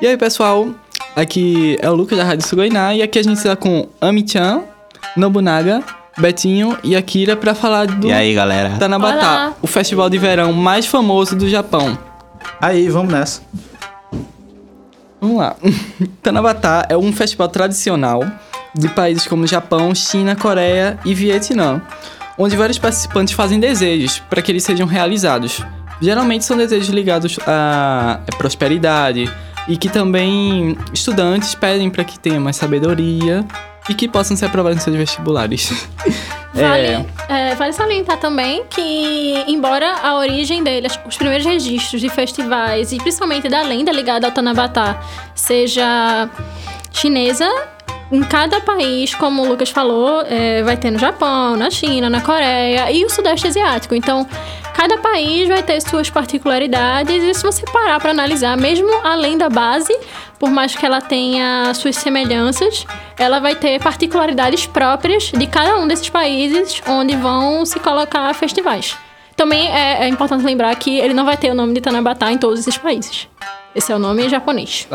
E aí, pessoal? Aqui é o Lucas da Rádio Sugoiná e aqui a gente está com Ami-chan, Nobunaga, Betinho e Akira para falar do E aí, galera? Tanabata, Olá. o festival de verão mais famoso do Japão. Aí, vamos nessa. Vamos lá. Tanabata é um festival tradicional de países como Japão, China, Coreia e Vietnã, onde vários participantes fazem desejos para que eles sejam realizados. Geralmente são desejos ligados à prosperidade e que também estudantes pedem para que tenha mais sabedoria e que possam ser aprovados em seus vestibulares. Vale, é, vale salientar também que, embora a origem dele, os primeiros registros de festivais e principalmente da lenda ligada ao Tanabata seja chinesa, em cada país, como o Lucas falou, é, vai ter no Japão, na China, na Coreia e o Sudeste Asiático. Então, cada país vai ter suas particularidades e se você parar para analisar, mesmo além da base, por mais que ela tenha suas semelhanças, ela vai ter particularidades próprias de cada um desses países onde vão se colocar festivais. Também é, é importante lembrar que ele não vai ter o nome de Tanabata em todos esses países. Esse é o nome japonês.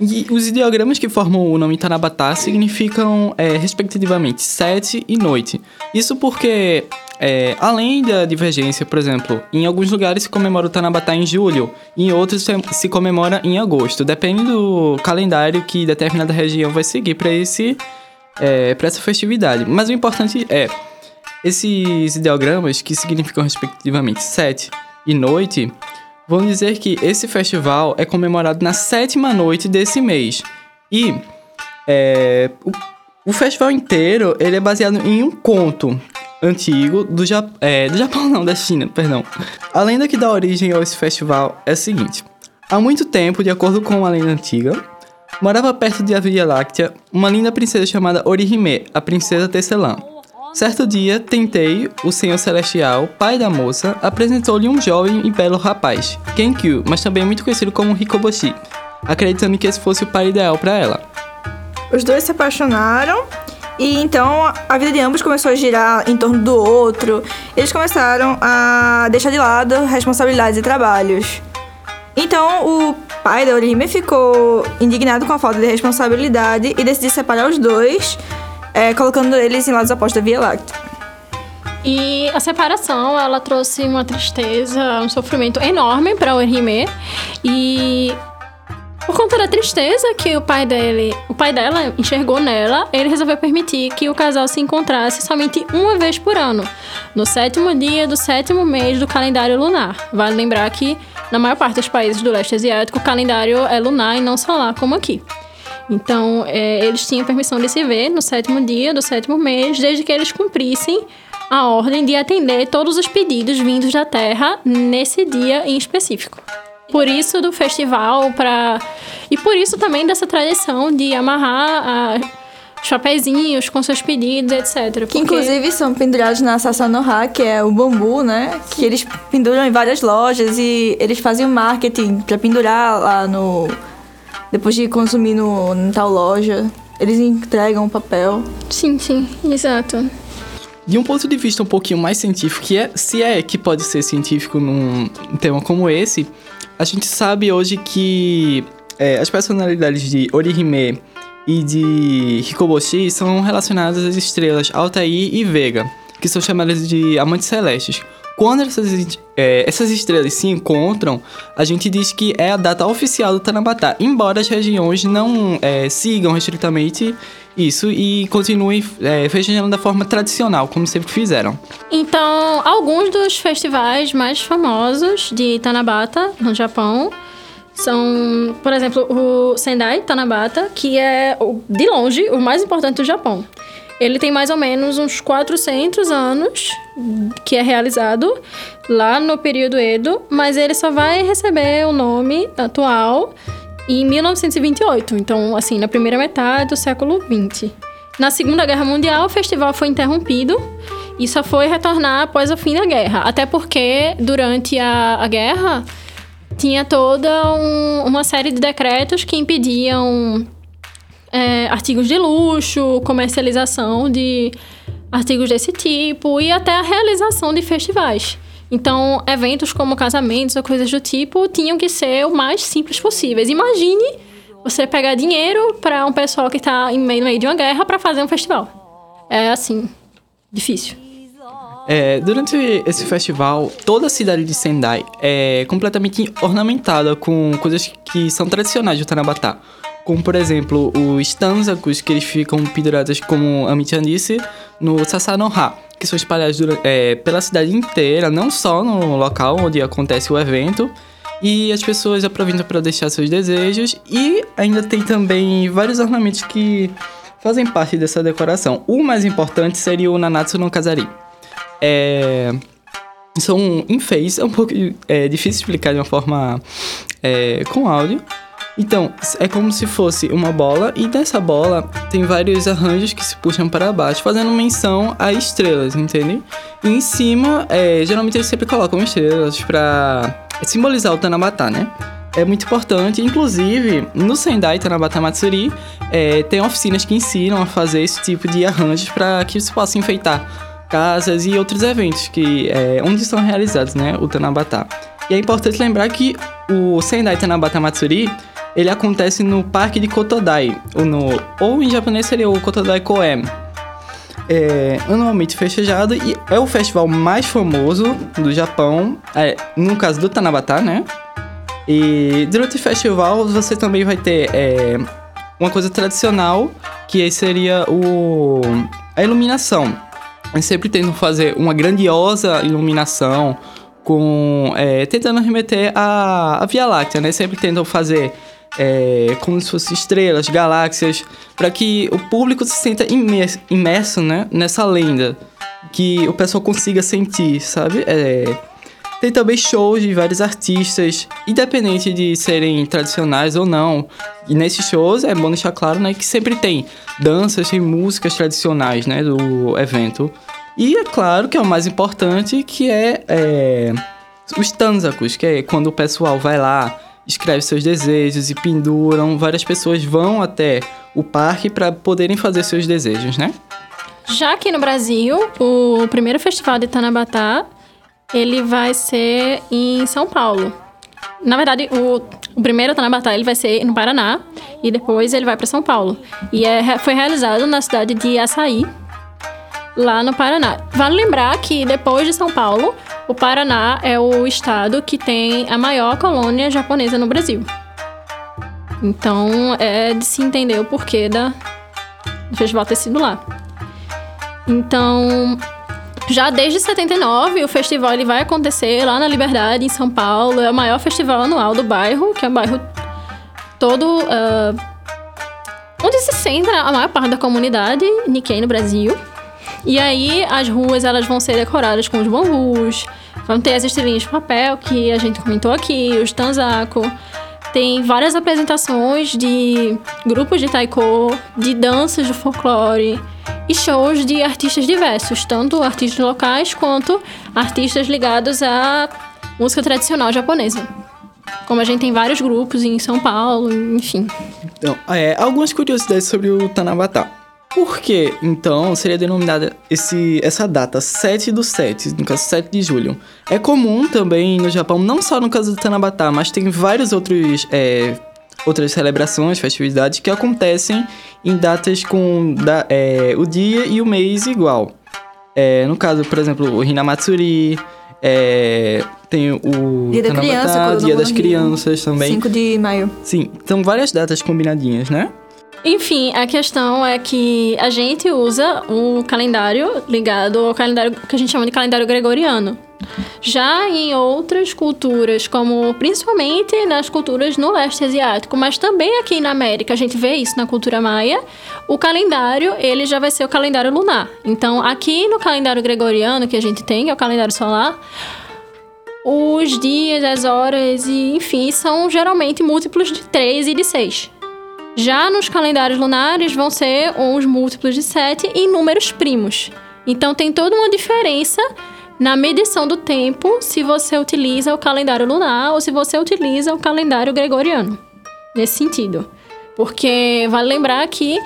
E os ideogramas que formam o nome Tanabata significam, é, respectivamente, sete e noite. Isso porque, é, além da divergência, por exemplo, em alguns lugares se comemora o Tanabata em julho, em outros se, se comemora em agosto. Depende do calendário que determinada região vai seguir para esse é, para essa festividade. Mas o importante é, esses ideogramas, que significam respectivamente sete e noite, vão dizer que esse festival é comemorado na sétima noite desse mês. E é, o, o festival inteiro ele é baseado em um conto antigo do, ja, é, do Japão, não, da China, perdão. A lenda que dá origem a esse festival é a seguinte. Há muito tempo, de acordo com uma lenda antiga, morava perto de a Via Láctea uma linda princesa chamada Orihime, a princesa Tecelã. Certo dia, Tentei, o Senhor Celestial, pai da moça, apresentou-lhe um jovem e belo rapaz, Kenkyu, mas também muito conhecido como Hikoboshi, acreditando que esse fosse o pai ideal para ela. Os dois se apaixonaram e então a vida de ambos começou a girar em torno do outro. Eles começaram a deixar de lado responsabilidades e trabalhos. Então o pai da Orihime ficou indignado com a falta de responsabilidade e decidiu separar os dois, eh, colocando eles em lados opostos da Via Láctea. E a separação, ela trouxe uma tristeza, um sofrimento enorme para Orihime. E por conta da tristeza que o pai dele, o pai dela enxergou nela, ele resolveu permitir que o casal se encontrasse somente uma vez por ano, no sétimo dia do sétimo mês do calendário lunar. Vale lembrar que na maior parte dos países do leste asiático o calendário é lunar e não solar como aqui. Então, é, eles tinham permissão de se ver no sétimo dia do sétimo mês, desde que eles cumprissem a ordem de atender todos os pedidos vindos da Terra nesse dia em específico. Por isso do festival para e por isso também dessa tradição de amarrar chapézinhos com seus pedidos, etc. Que inclusive são pendurados na Sasanoha, que é o bambu, né? Que eles penduram em várias lojas e eles fazem o marketing pra pendurar lá no. Depois de consumir no, em tal loja. Eles entregam o papel. sim, sim, exato. De um ponto de vista um pouquinho mais científico, que é, se é que pode ser científico num tema como esse, a gente sabe hoje que é, as personalidades de Orihime e de Hikoboshi são relacionadas às estrelas Altair e Vega, que são chamadas de amantes celestes. Quando essas, é, essas estrelas se encontram, a gente diz que é a data oficial do Tanabata, embora as regiões não é, sigam restritamente isso e continuem é, festejando da forma tradicional, como sempre fizeram. Então, alguns dos festivais mais famosos de Tanabata no Japão são, por exemplo, o Sendai Tanabata, que é de longe o mais importante do Japão. Ele tem mais ou menos uns 400 anos que é realizado lá no período Edo, mas ele só vai receber o nome atual em 1928, então assim, na primeira metade do século 20. Na Segunda Guerra Mundial, o festival foi interrompido e só foi retornar após o fim da guerra, até porque durante a, a guerra tinha toda um- uma série de decretos que impediam é, artigos de luxo, comercialização de artigos desse tipo e até a realização de festivais. Então, eventos como casamentos ou coisas do tipo tinham que ser o mais simples possíveis. Imagine você pegar dinheiro para um pessoal que está em meio, no meio de uma guerra para fazer um festival. É assim, difícil. É, durante esse festival, toda a cidade de Sendai é completamente ornamentada com coisas que são tradicionais de Tanabatá. Como, por exemplo, os tanzakos, que eles ficam pendurados, como a Michan disse, no Sasanoha, que são espalhados é, pela cidade inteira, não só no local onde acontece o evento. E as pessoas aproveitam para deixar seus desejos. E ainda tem também vários ornamentos que fazem parte dessa decoração. O mais importante seria o Nanatsu no Kazari. É, são enfeites, é um pouco é, difícil explicar de uma forma é, com áudio. Então, é como se fosse uma bola, e dessa bola tem vários arranjos que se puxam para baixo, fazendo menção a estrelas, entende? E em cima, é, geralmente eles sempre colocam estrelas para simbolizar o Tanabata, né? É muito importante, inclusive no Sendai Tanabata Matsuri, é, tem oficinas que ensinam a fazer esse tipo de arranjos para que se possa enfeitar casas e outros eventos que é, onde são realizados, né, o Tanabata. E é importante lembrar que o Sendai Tanabata Matsuri ele acontece no Parque de Kotodai, ou, no, ou em japonês seria o Kotodai Koen. É anualmente festejado e é o festival mais famoso do Japão, é, no caso do Tanabata, né? E durante o festival você também vai ter é, uma coisa tradicional, que seria o, a iluminação. Eles sempre tentam fazer uma grandiosa iluminação, com é, tentando remeter à, à Via Láctea, né? Sempre tentam fazer é, como se fossem estrelas, galáxias, para que o público se sinta imerso, imerso né, nessa lenda, que o pessoal consiga sentir, sabe? É, tem também shows de vários artistas, independente de serem tradicionais ou não. E nesses shows é bom deixar claro, né, que sempre tem danças e músicas tradicionais, né, do evento. E é claro que é o mais importante, que é, é os tanzakos, que é quando o pessoal vai lá escreve seus desejos e penduram. Várias pessoas vão até o parque para poderem fazer seus desejos, né? Já aqui no Brasil, o primeiro festival de Tanabatá, ele vai ser em São Paulo. Na verdade, o, o primeiro Tanabatá ele vai ser no Paraná e depois ele vai para São Paulo. E é, foi realizado na cidade de Açaí, lá no Paraná. Vale lembrar que depois de São Paulo, o Paraná é o estado que tem a maior colônia japonesa no Brasil. Então é de se entender o porquê da, do festival ter sido lá. Então, já desde 79, o festival ele vai acontecer lá na Liberdade, em São Paulo. É o maior festival anual do bairro, que é o bairro todo. Uh, onde se centra a maior parte da comunidade Nikkei no Brasil. E aí as ruas elas vão ser decoradas com os bambus, vão ter as estrelinhas de papel que a gente comentou aqui, os tanzako. Tem várias apresentações de grupos de taiko, de danças de folclore e shows de artistas diversos, tanto artistas locais quanto artistas ligados à música tradicional japonesa. Como a gente tem vários grupos em São Paulo, enfim. Então, é, algumas curiosidades sobre o Tanabata. Por que, então, seria denominada esse, essa data 7 do 7, no caso 7 de julho? É comum também no Japão, não só no caso do Tanabata, mas tem vários outros é, outras celebrações, festividades que acontecem em datas com da, é, o dia e o mês igual. É, no caso, por exemplo, o Hinamatsuri, é, tem o Dia da Tanabata, Criança, Dia das Crianças também. 5 de maio. Sim, são várias datas combinadinhas, né? Enfim, a questão é que a gente usa um calendário ligado ao calendário que a gente chama de calendário gregoriano. Já em outras culturas, como principalmente nas culturas no leste asiático, mas também aqui na América, a gente vê isso na cultura maia, o calendário, ele já vai ser o calendário lunar. Então, aqui no calendário gregoriano que a gente tem, que é o calendário solar, os dias, as horas e enfim, são geralmente múltiplos de 3 e de 6. Já nos calendários lunares vão ser uns múltiplos de 7 em números primos. Então tem toda uma diferença na medição do tempo se você utiliza o calendário lunar ou se você utiliza o calendário gregoriano. Nesse sentido. Porque vale lembrar que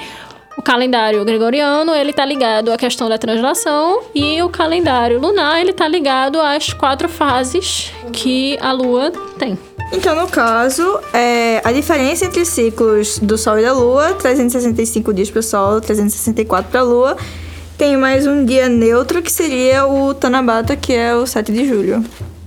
o calendário gregoriano, ele tá ligado à questão da translação e o calendário lunar, ele tá ligado às quatro fases que a lua tem. Então, no caso, é, a diferença entre os ciclos do Sol e da Lua, 365 dias para o Sol, 364 para a Lua, tem mais um dia neutro que seria o Tanabata, que é o 7 de julho.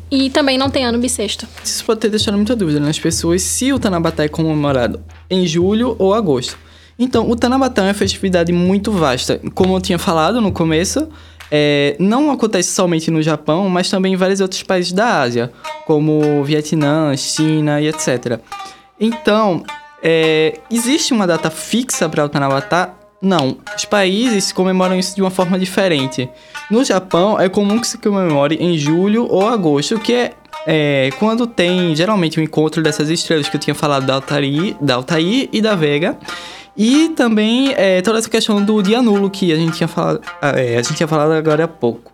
E também não tem ano bissexto. Isso pode ter deixado muita dúvida nas pessoas se o Tanabata é comemorado em julho ou agosto. Então, o Tanabata é uma festividade muito vasta. Como eu tinha falado no começo, é, não acontece somente no Japão, mas também em vários outros países da Ásia, como Vietnã, China e etc. Então, é, existe uma data fixa para o Tanabata? Não. Os países comemoram isso de uma forma diferente. No Japão, é comum que se comemore em julho ou agosto, que é é, quando tem geralmente o um encontro dessas estrelas que eu tinha falado da Altair, da Altair e da Vega. E também é, toda essa questão do dia nulo que a gente tinha falado, é, a gente tinha falado agora há pouco.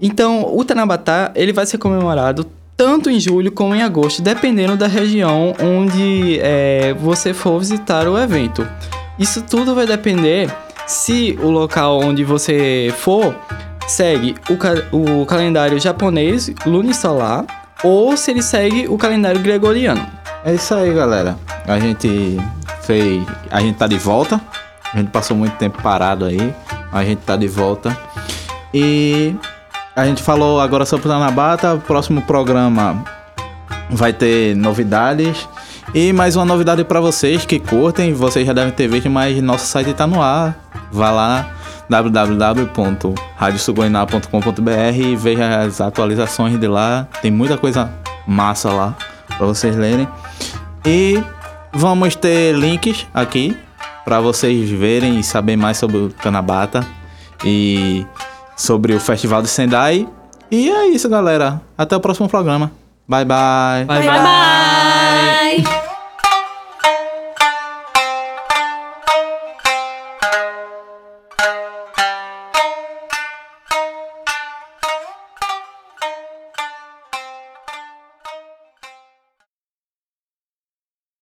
Então, o Tanabata, ele vai ser comemorado tanto em julho como em agosto, dependendo da região onde é, você for visitar o evento. Isso tudo vai depender se o local onde você for segue o, ca o calendário japonês lunisolar ou se ele segue o calendário gregoriano. É isso aí, galera. A gente fez. A gente tá de volta. A gente passou muito tempo parado aí. A gente tá de volta. E a gente falou agora sobre Tanabata. O próximo programa vai ter novidades. E mais uma novidade para vocês que curtem, vocês já devem ter visto, mas nosso site tá no ar. Vá lá www.radiosugoiná.com.br e veja as atualizações de lá. Tem muita coisa massa lá para vocês lerem. E vamos ter links aqui para vocês verem e saber mais sobre o Tanabata e sobre o Festival de Sendai. E é isso, galera. Até o próximo programa. Bye bye. bye. bye. bye.